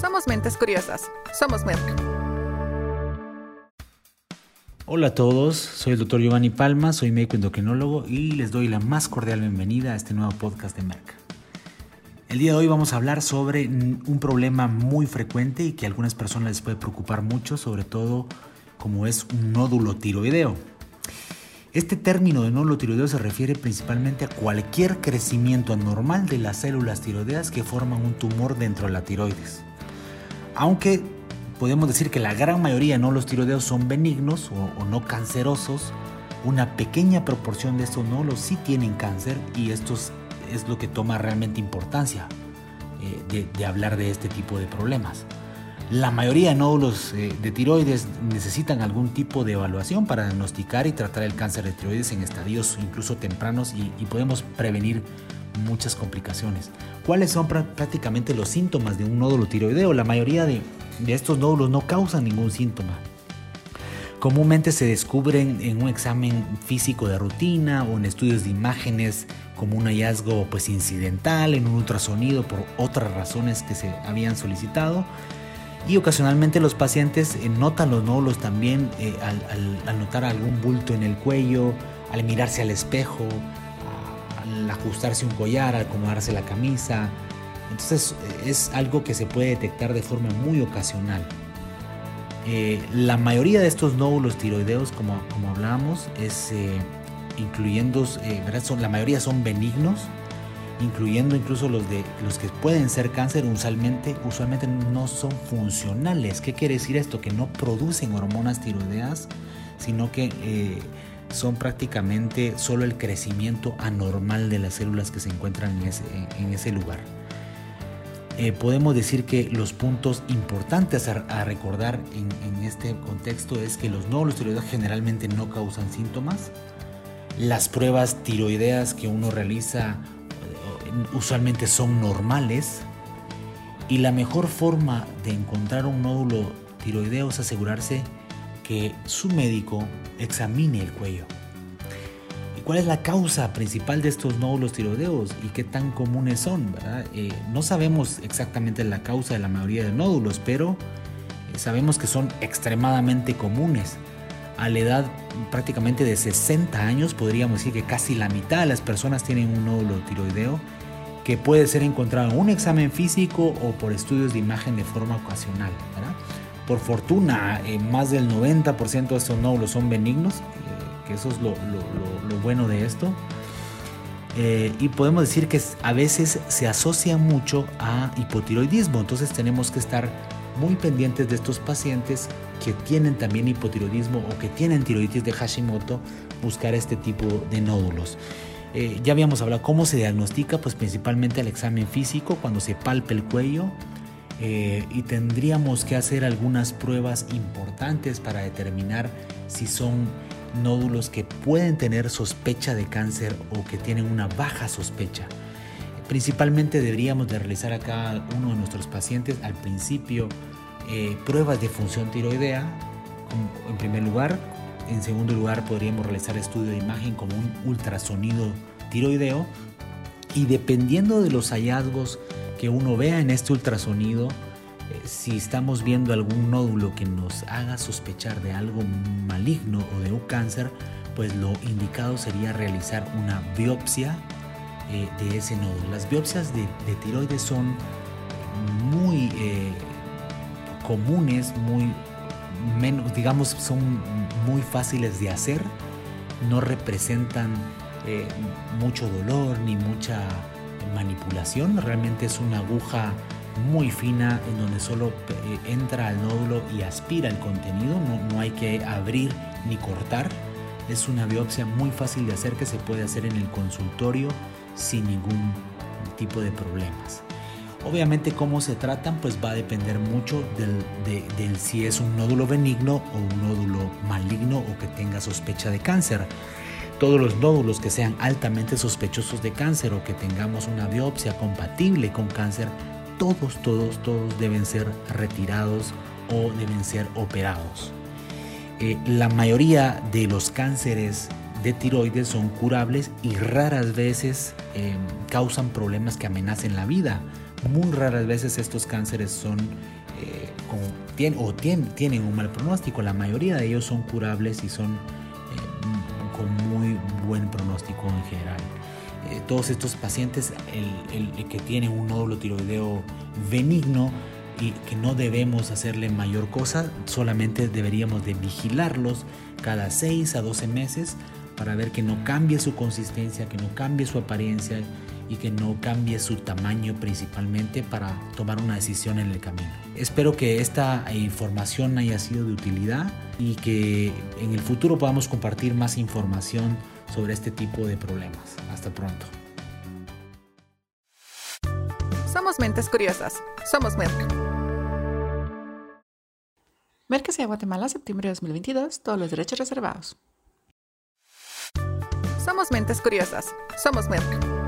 Somos mentes curiosas. Somos Merck. Hola a todos, soy el doctor Giovanni Palma, soy médico endocrinólogo y les doy la más cordial bienvenida a este nuevo podcast de Merck. El día de hoy vamos a hablar sobre un problema muy frecuente y que a algunas personas les puede preocupar mucho, sobre todo como es un nódulo tiroideo. Este término de nódulo tiroideo se refiere principalmente a cualquier crecimiento anormal de las células tiroideas que forman un tumor dentro de la tiroides. Aunque podemos decir que la gran mayoría de nódulos tiroideos son benignos o, no cancerosos, una pequeña proporción de estos nódulos sí tienen cáncer y esto es lo que toma realmente importancia eh, de hablar de este tipo de problemas. La mayoría de nódulos eh, de tiroides necesitan algún tipo de evaluación para diagnosticar y tratar el cáncer de tiroides en estadios incluso tempranos y, podemos prevenir muchas complicaciones. ¿Cuáles son prácticamente los síntomas de un nódulo tiroideo? La mayoría de, estos nódulos no causan ningún síntoma. Comúnmente se descubren en un examen físico de rutina o en estudios de imágenes como un hallazgo pues incidental, en un ultrasonido por otras razones que se habían solicitado y ocasionalmente los pacientes eh, notan los nódulos también eh, al, notar algún bulto en el cuello, al mirarse al espejo, al ajustarse un collar, al acomodarse la camisa. Entonces eh, es algo que se puede detectar de forma muy ocasional. la mayoría de estos nódulos tiroideos, como, como hablábamos, es, incluyendo, Son, la mayoría son benignos, incluyendo incluso los, de, los que pueden ser cáncer, usualmente, usualmente no son funcionales. ¿Qué quiere decir esto? Que no producen hormonas tiroideas, sino que eh, son prácticamente solo el crecimiento anormal de las células que se encuentran en ese, lugar. Eh, podemos decir que los puntos importantes a, recordar en, en, este contexto es que los nódulos tiroideos generalmente no causan síntomas. Las pruebas tiroideas que uno realiza usualmente son normales y la mejor forma de encontrar un nódulo tiroideo es asegurarse que su médico examine el cuello. ¿Y cuál es la causa principal de estos nódulos tiroideos y qué tan comunes son? Eh, no sabemos exactamente la causa de la mayoría de nódulos, pero eh, sabemos que son extremadamente comunes. A la edad prácticamente de 60 años podríamos decir que casi la mitad de las personas tienen un nódulo tiroideo que puede ser encontrado en un examen físico o por estudios de imagen de forma ocasional. Por fortuna, eh, más del 90% de estos nódulos son benignos, eh, que eso es lo, bueno de esto. Eh, y podemos decir que a veces se asocia mucho a hipotiroidismo, entonces tenemos que estar muy pendientes de estos pacientes que tienen también hipotiroidismo o que tienen tiroiditis de Hashimoto, buscar este tipo de nódulos. Eh, ya habíamos hablado cómo se diagnostica, pues principalmente el examen físico, cuando se palpa el cuello. Eh, y tendríamos que hacer algunas pruebas importantes para determinar si son nódulos que pueden tener sospecha de cáncer o que tienen una baja sospecha. Principalmente deberíamos de realizar a cada uno de nuestros pacientes al principio eh, pruebas de función tiroidea, en primer lugar, en segundo lugar, podríamos realizar estudio de imagen como un ultrasonido tiroideo. Y dependiendo de los hallazgos que uno vea en este ultrasonido, eh, si estamos viendo algún nódulo que nos haga sospechar de algo maligno o de un cáncer, pues lo indicado sería realizar una biopsia eh, de ese nódulo. Las biopsias de, tiroides son muy eh, comunes, muy menos, digamos, son muy fáciles de hacer, no representan mucho dolor ni mucha manipulación, realmente es una aguja muy fina en donde solo eh, entra al nódulo y aspira el contenido, no, no hay que abrir ni cortar, es una biopsia muy fácil de hacer que se puede hacer en el consultorio sin ningún tipo de problemas. Obviamente cómo se tratan pues va a depender mucho del, si es un nódulo benigno o un nódulo maligno o que tenga sospecha de cáncer. Todos los nódulos que sean altamente sospechosos de cáncer o que tengamos una biopsia compatible con cáncer, todos, todos, todos deben ser retirados o deben ser operados. Eh, la mayoría de los cánceres de tiroides son curables y raras veces eh, causan problemas que amenacen la vida Muy raras veces estos cánceres son eh, o tienen, un mal pronóstico. La mayoría de ellos son curables y son con buen pronóstico en general. Eh, todos estos pacientes el, el, que tienen un nódulo tiroideo benigno y que no debemos hacerle mayor cosa, solamente deberíamos de vigilarlos cada 6 a 12 meses para ver que no cambie su consistencia, que no cambie su apariencia y que no cambie su tamaño principalmente para tomar una decisión en el camino. Espero que esta información haya sido de utilidad y que en el futuro podamos compartir más información sobre este tipo de problemas. Hasta pronto. Somos mentes curiosas. Somos Merck. Merck hacia Guatemala, septiembre de 2022. Todos los derechos reservados. Somos mentes curiosas. Somos Merck.